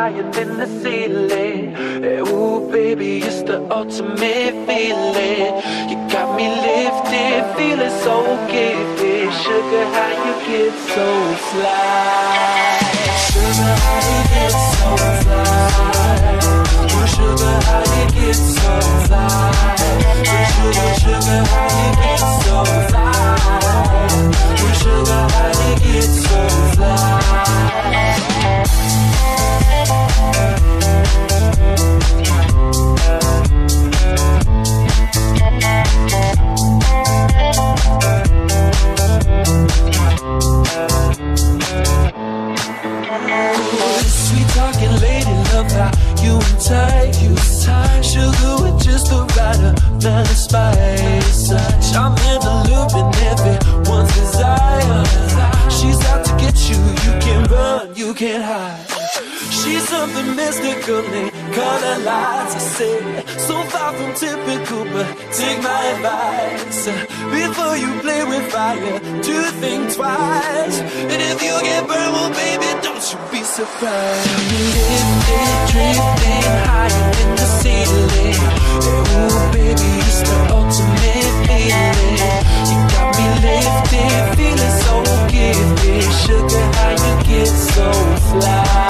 higher than the ceiling. Eh, ooh, baby, it's the ultimate feeling. You got me lifted, feeling so gifted. Sugar, how you get so fly? Sugar, how you get so fly? Oh, sugar, how you get so fly? Oh, sugar, sugar, how you get so fly? Oh, sugar, how you get so fly? appetite. Use time, she'll do it just the right amount of spice. I'm in the loop and everyone's desire. She's out to get you, you can't run, you can't hide. She's something mystical color lights. I said, so far from typical, but take my advice. Before you play with fire, do think twice. And if you get burned, well, baby, don't you be surprised. Lifted, drifting higher in the ceiling. Ooh, baby, it's the ultimate feeling. You got me lifted, feeling so gifted. Sugar, how you get so fly.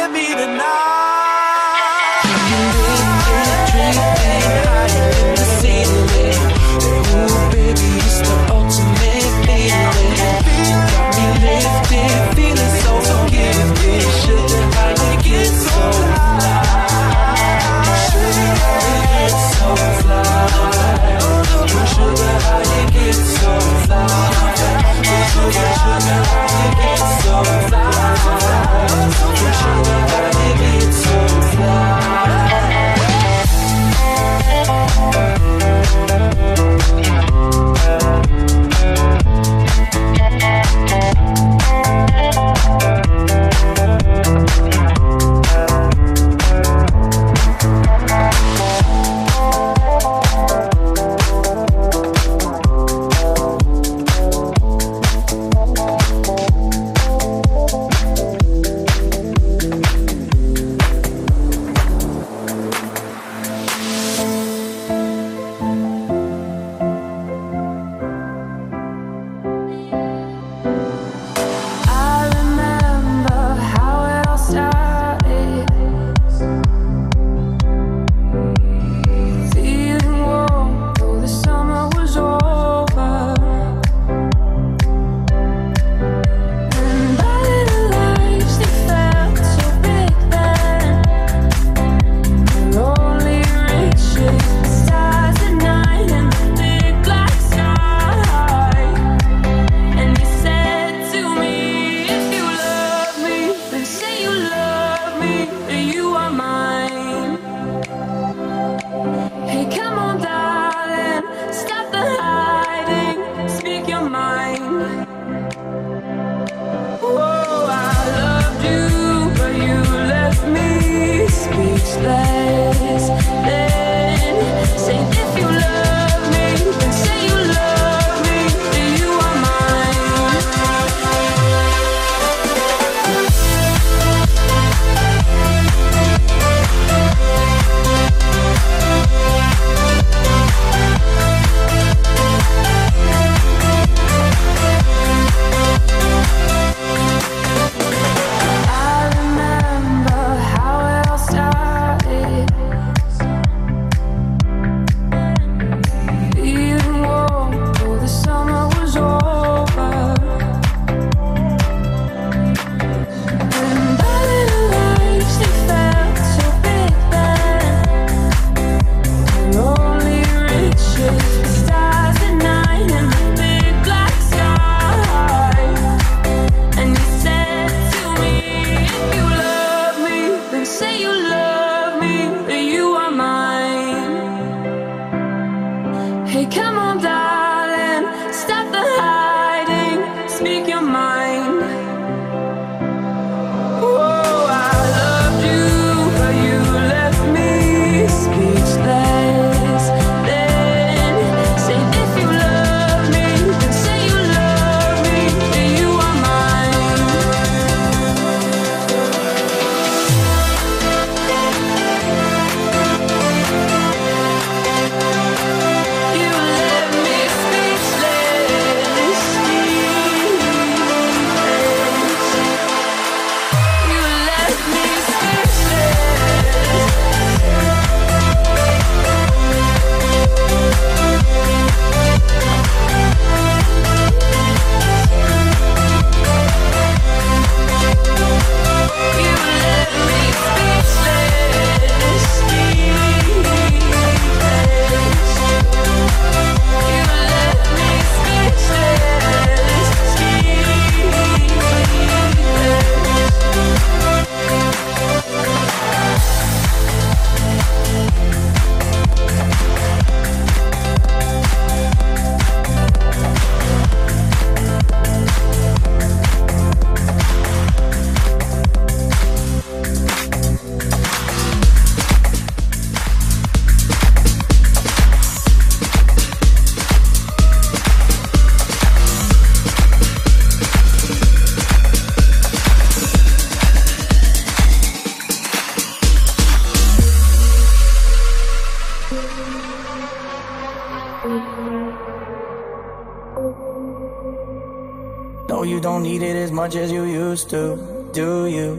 much as you used to, do you?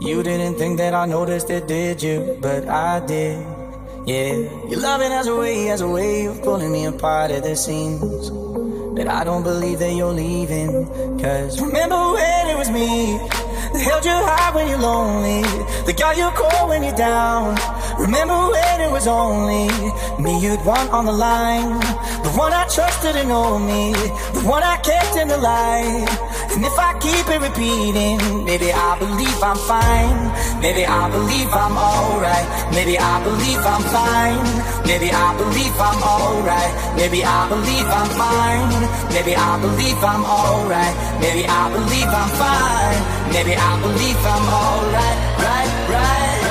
You didn't think that I noticed it, did you? But I did, yeah. Your loving has a way, has a way of pulling me apart at the seams. But I don't believe that you're leaving. Cause remember when it was me that held you high when you're lonely, that got you cold when you're down. Remember when it was only me you'd want on the line, the one I trusted and know me, the one I kept in the light. And if I keep it repeating, maybe I believe I'm fine. Maybe I believe I'm alright. Maybe I believe I'm fine. Maybe I believe I'm alright. Maybe I believe I'm fine. Maybe I believe I'm alright. Maybe I believe I'm fine. Maybe I believe I'm alright. Right, right, right, right.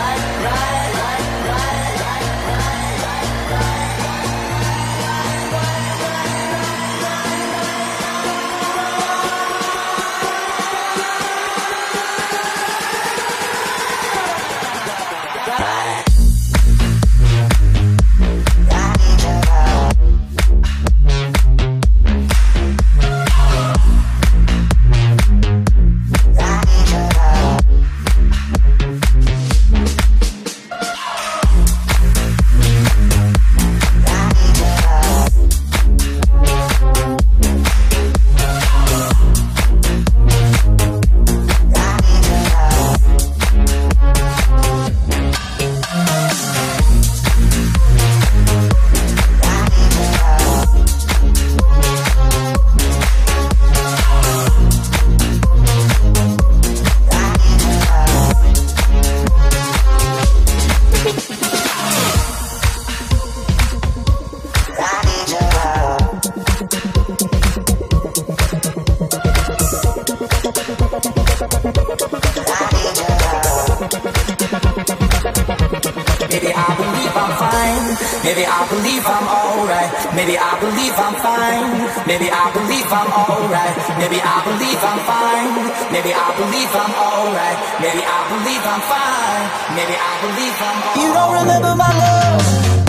Maybe I believe I'm alright. Maybe I believe I'm fine. Maybe I believe I'm alright. Maybe I believe I'm fine. Maybe I believe I'm alright. Maybe I believe I'm fine. Maybe I believe I'm alright. You don't remember my love.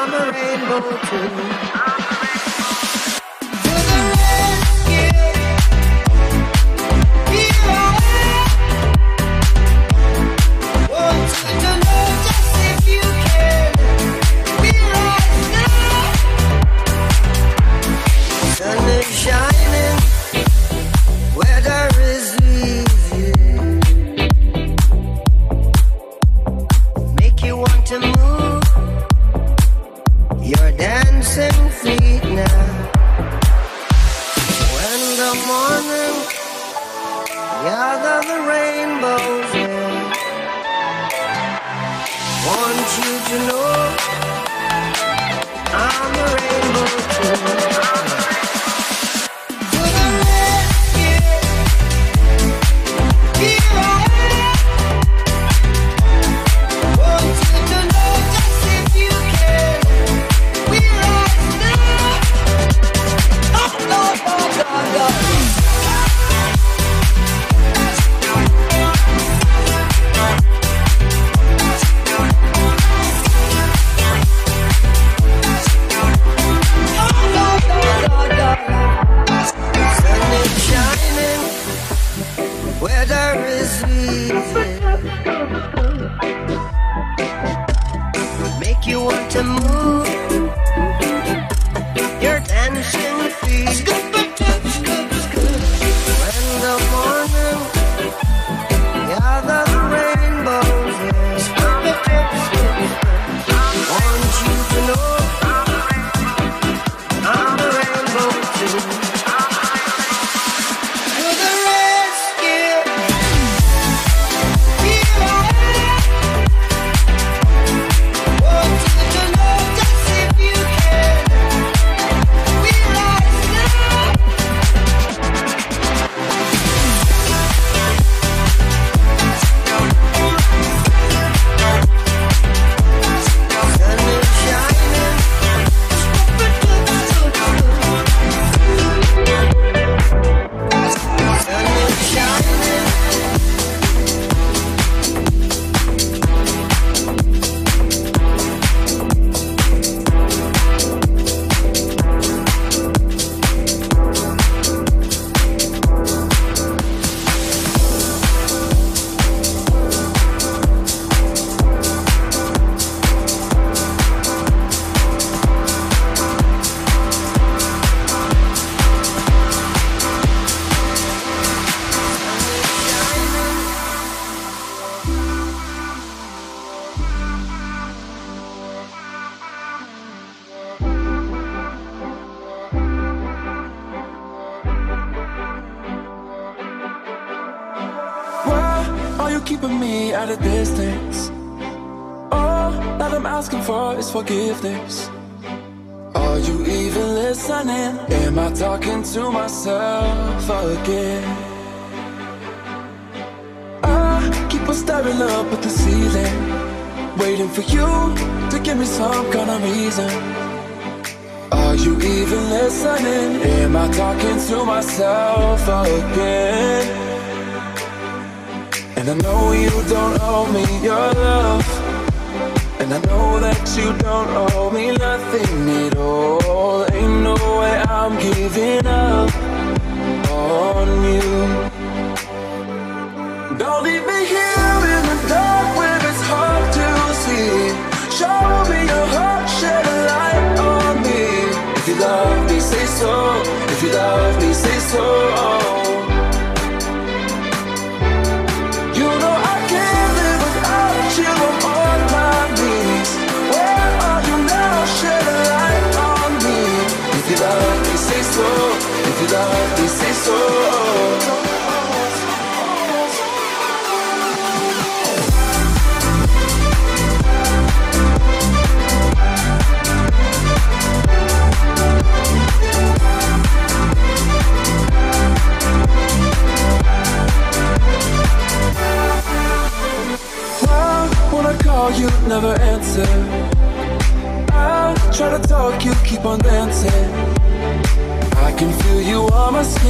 I'm a rainbow too.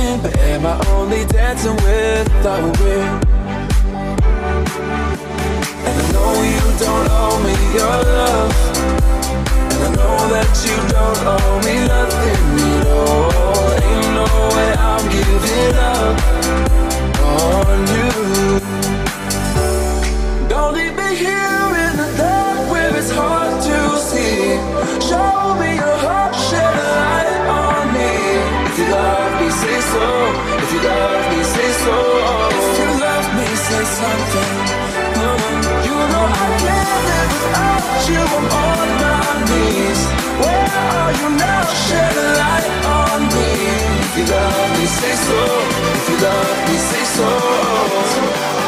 On but am I only dancing without a wind? And I know you don't owe me your love. And I know that you don't owe me nothing at all. Ain't no way I'm giving up on you. Don't leave me here in the dark where it's hard to see. Show love me, say so. If you love me, say something. Mm. You know I can't live without you. On my knees. Where are you now? Shed a light on me. If you love me, say so. If you love me, say so.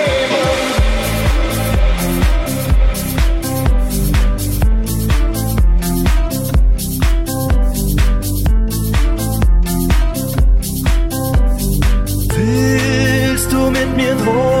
Du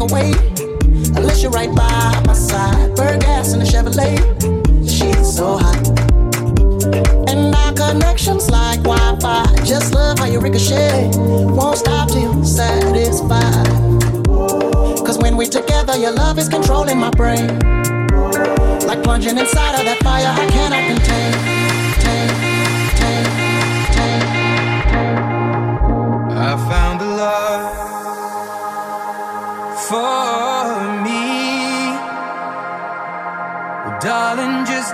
walk away unless you're right by my side. Burgas gas in a Chevrolet, she's so hot. And our connections like Wi-Fi. Just love how you ricochet. Won't stop till you're satisfied. Cause when we together, your love is controlling my brain. Like plunging inside of that fire I cannot contain. Tame, tame, tame, I found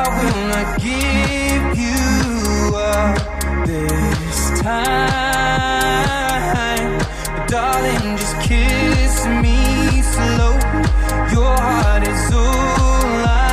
I will not give you up this time. But darling, just kiss me slow. Your heart is all I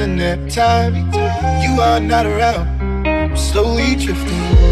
in every time you are not around. I'm slowly drifting.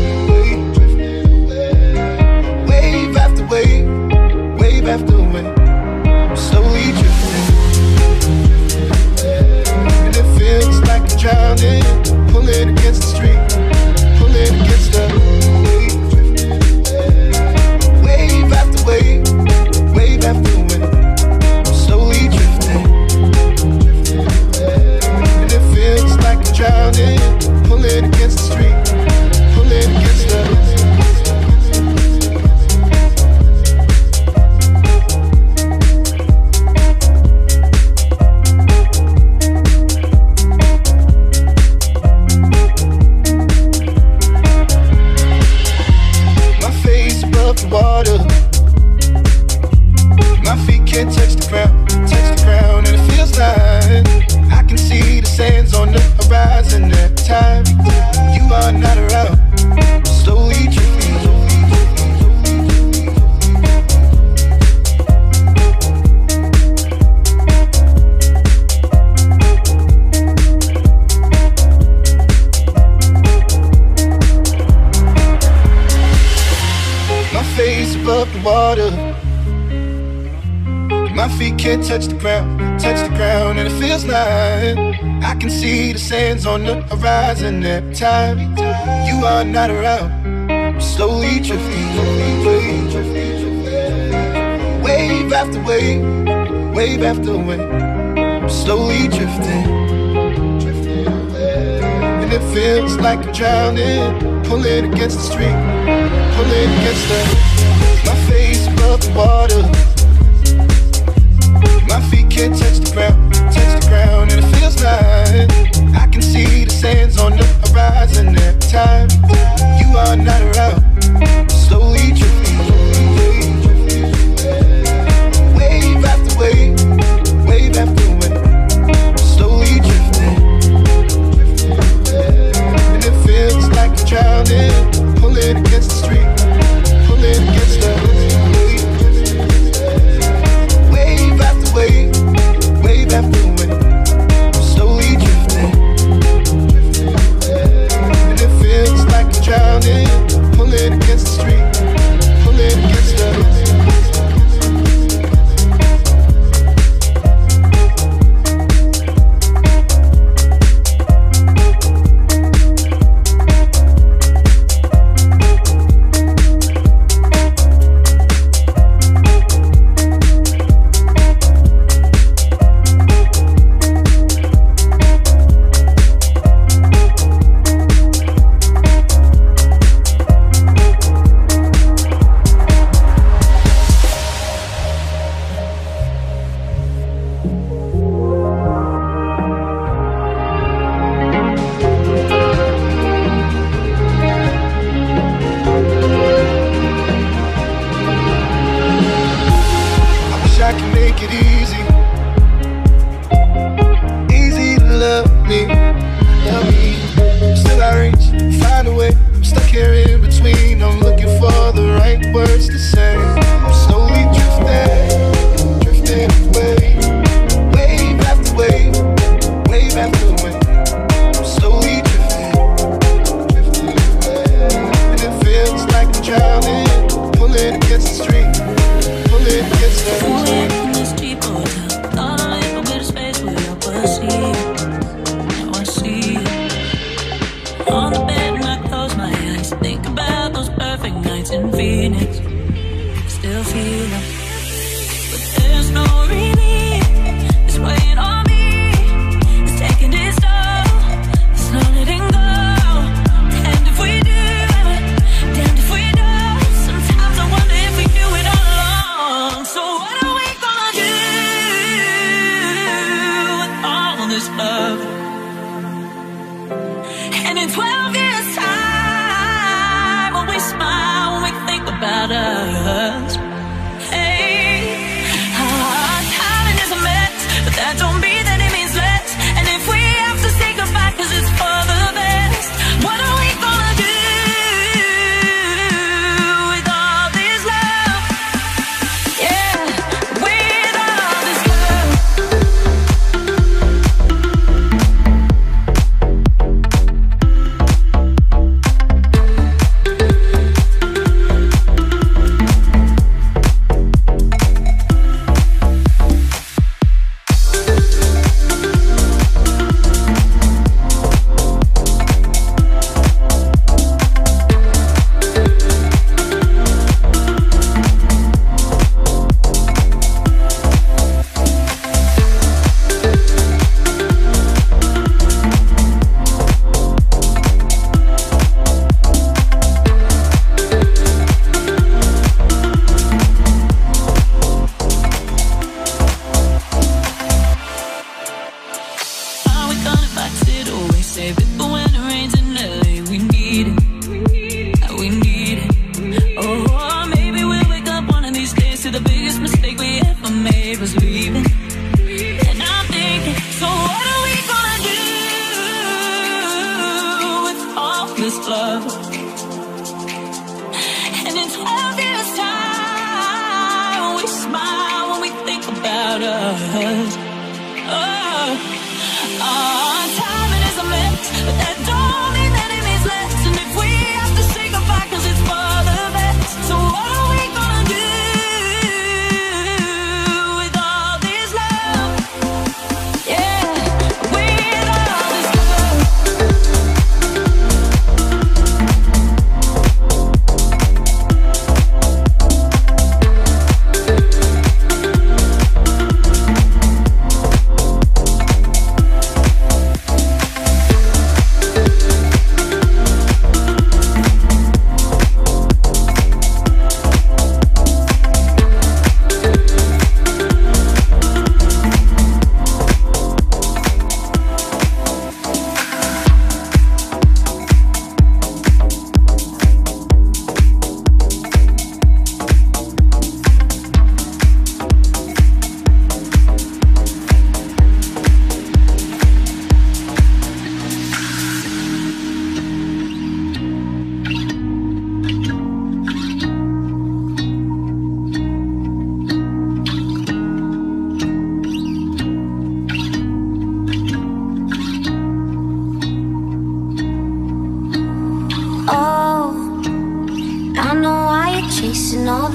touch the ground, touch the ground, and it feels like I can see the sands on the horizon every time you are not around. I'm slowly drifting, wave after wave, wave after wave. I'm slowly drifting, drifting and it feels like I'm drowning, pulling against the street, pulling against the. My face above the water can touch the ground, touch the ground, and it feels right. I can see the sands on the horizon at time. You are not around, slowly drifting.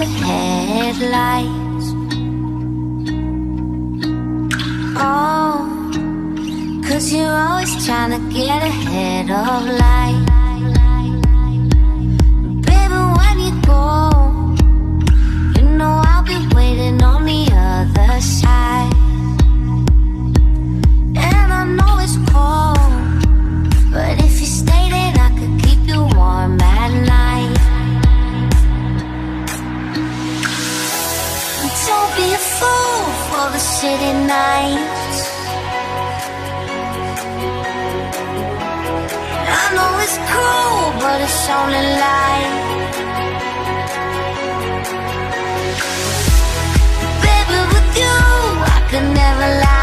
headlights. Oh, cause you're always trying to get ahead of life. Baby, when you go, you know I'll be waiting on the other side. city nights. I know it's cruel, but it's only life. Baby, with you, I could never lie.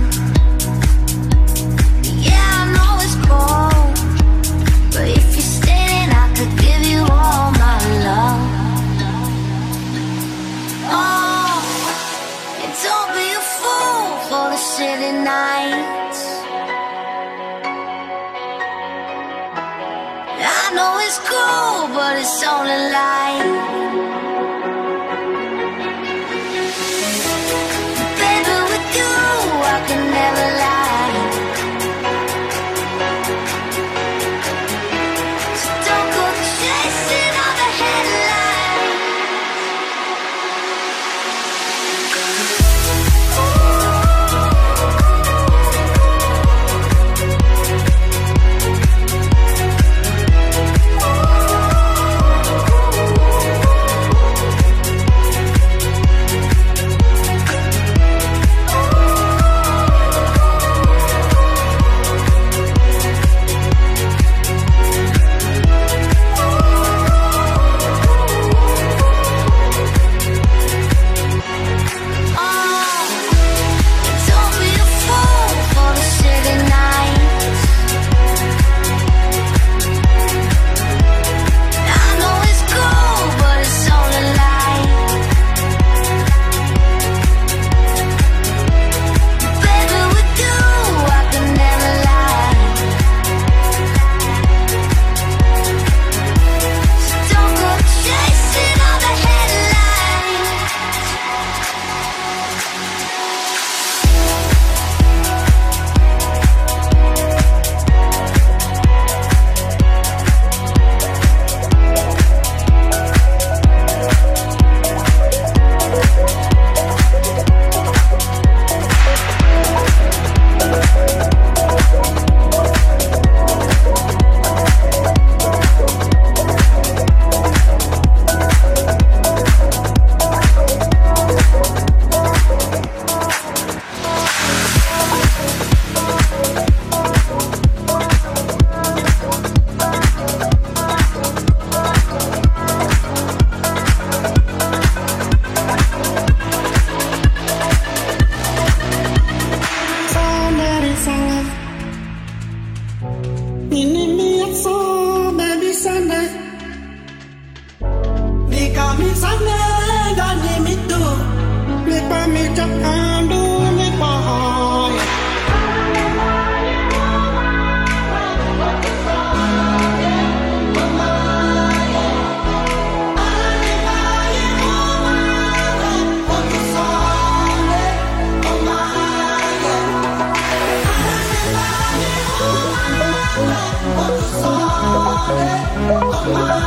It's all only lies. Oh,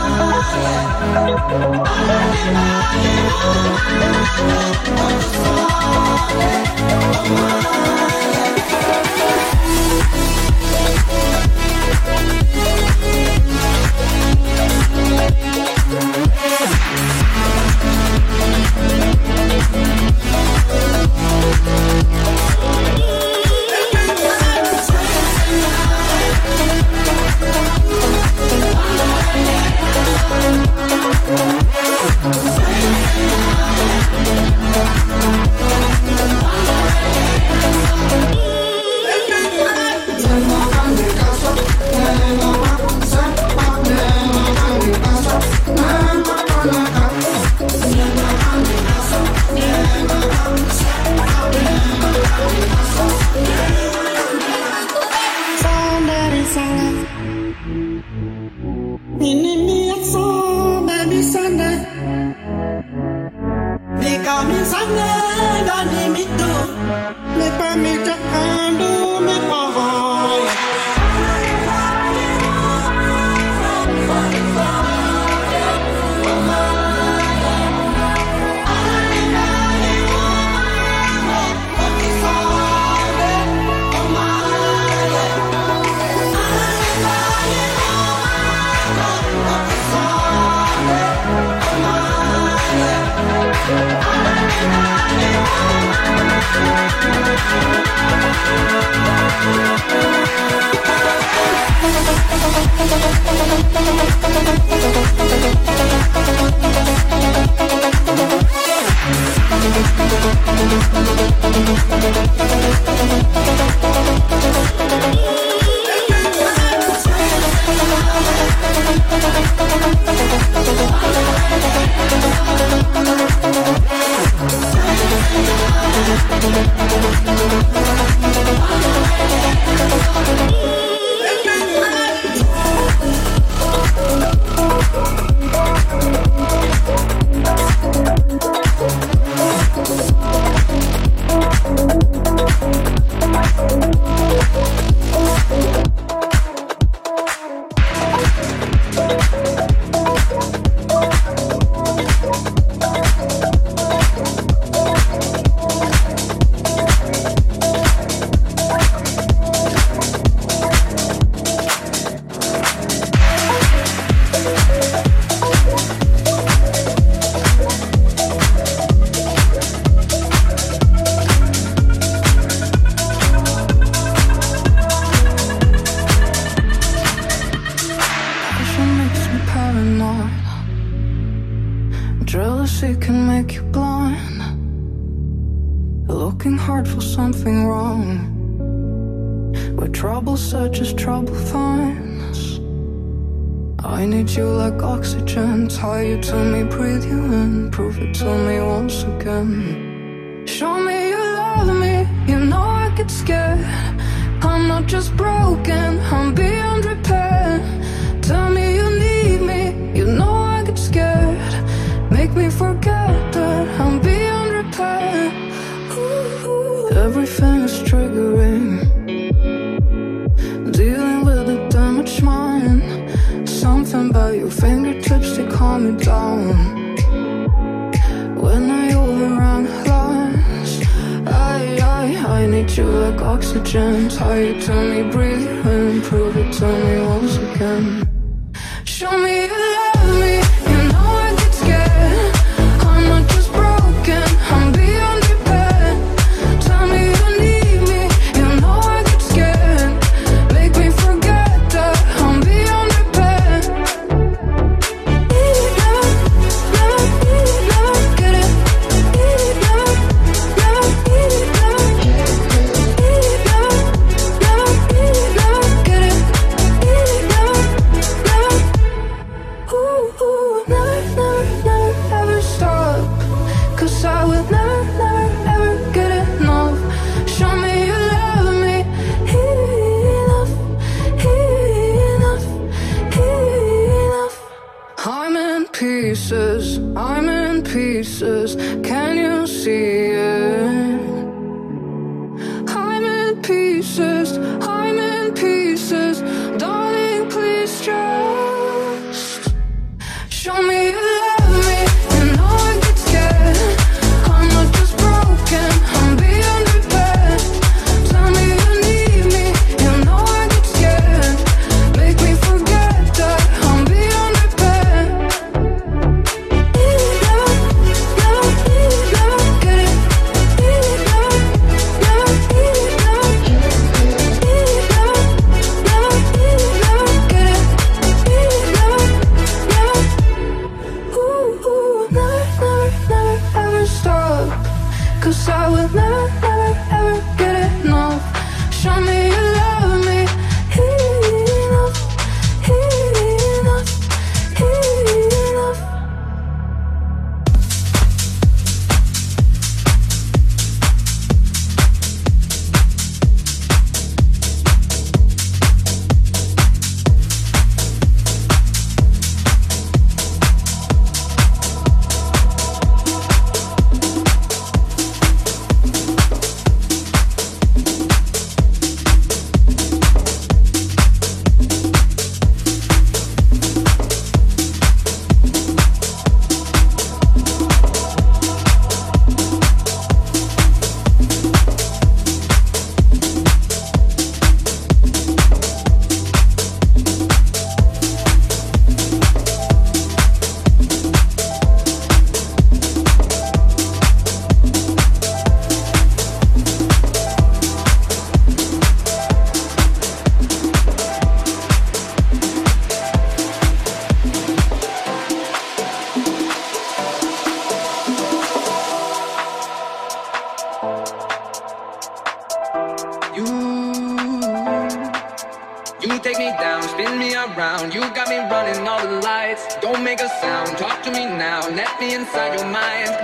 inside your mind.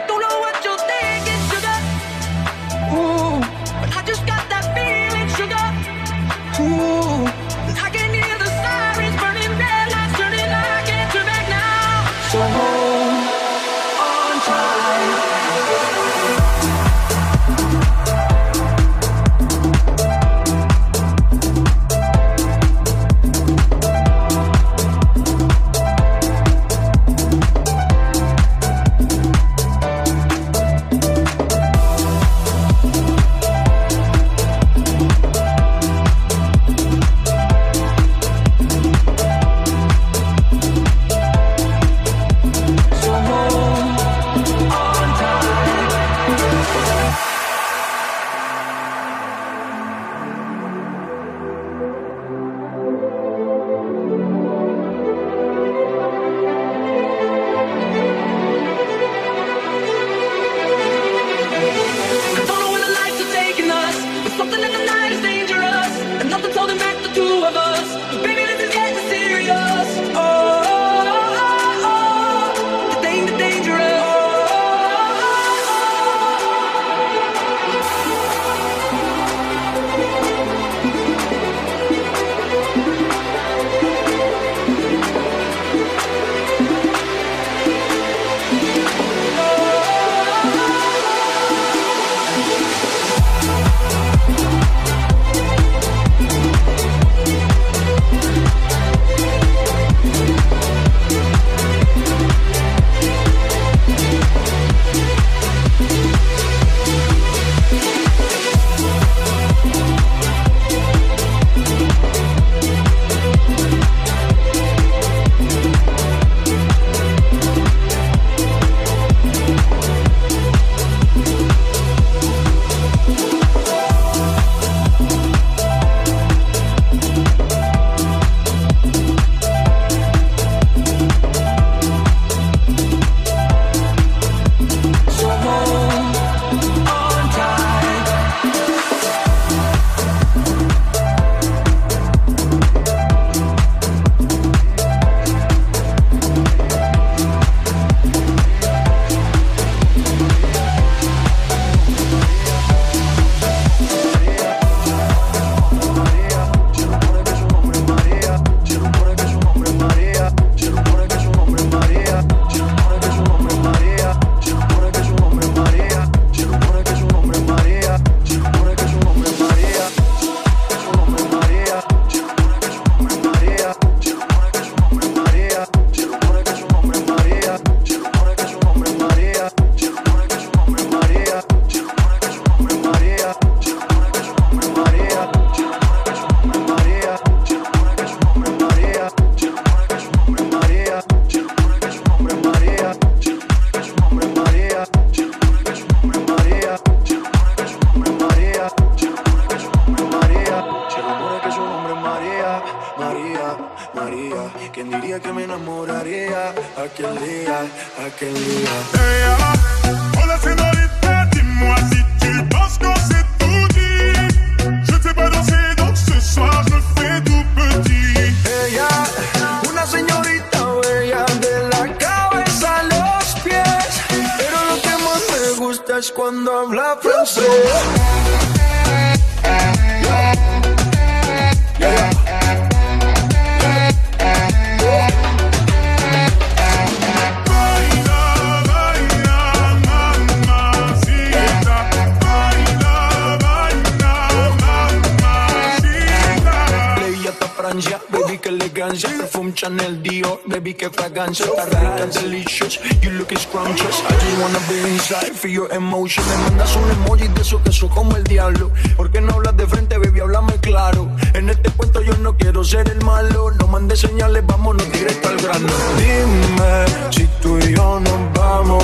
Chanel, Dior, baby, qué fragancia Está rica, delicious, you look scrumptious. I just wanna be inside, for your emotion. Me mandas un emoji de eso que eso como el diablo. ¿Por qué no hablas de frente, baby? Háblame claro. En este cuento yo no quiero ser el malo. No mandes señales, vámonos directo al grano. Dime si tú y yo nos vamos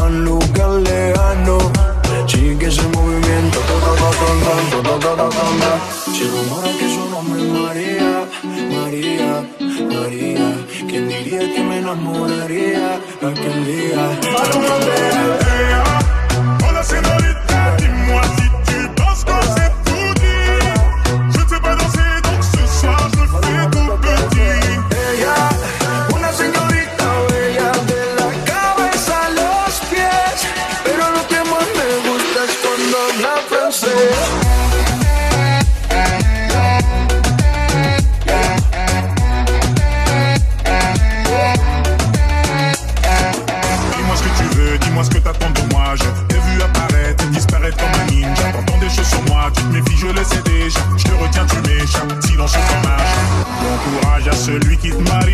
A un lugar lejano. Sigue ese movimiento. Si que María. ¿Quién diría que me enamoraría aquel día? A Bon courage à celui qui te marie